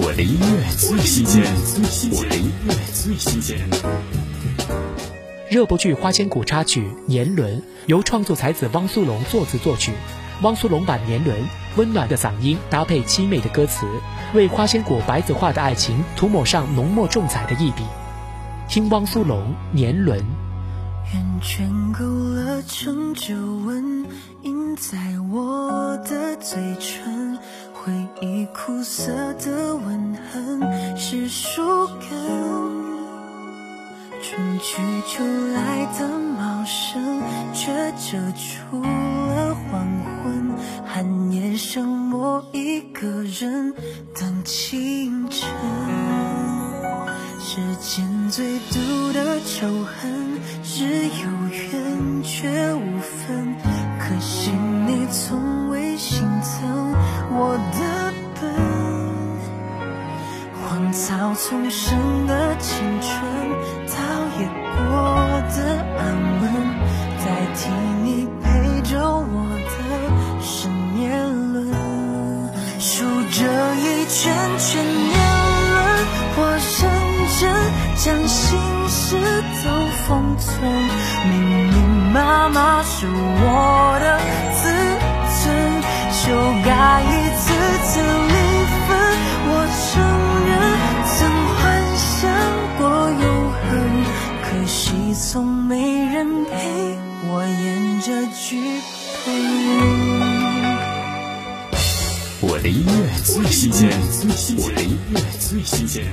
我的音乐最新鲜，我的音乐最新鲜。热播剧《花千骨》插曲《年轮》由创作才子汪苏泷作词作曲，汪苏泷版《年轮》温暖的嗓音搭配凄美的歌词，为花千骨白子画的爱情涂抹上浓墨重彩的一笔。听汪苏泷《年轮》。圆圈勾勒成皱纹，印在我的嘴唇。以苦涩的吻痕是树根，春去秋来的茂盛，却遮住了黄昏。寒夜剩我一个人等清晨，世间最毒的仇恨是有缘却无分，可惜你从未心疼。我的，荒草丛生的青春，倒也过得安稳，代替你陪着我的是年轮，数着一圈圈年轮，我认真将心事都封存，密密麻麻是我的从没人陪我演这剧本。我的音乐最新鲜，我的音乐最新鲜。